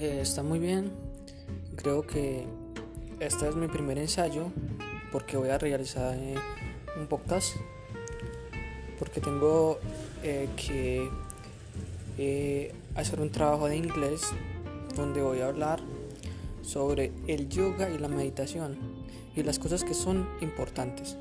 Eh, está muy bien. Creo que este es mi primer ensayo porque voy a realizar eh, un podcast. Porque tengo eh, que eh, hacer un trabajo de inglés donde voy a hablar sobre el yoga y la meditación y las cosas que son importantes.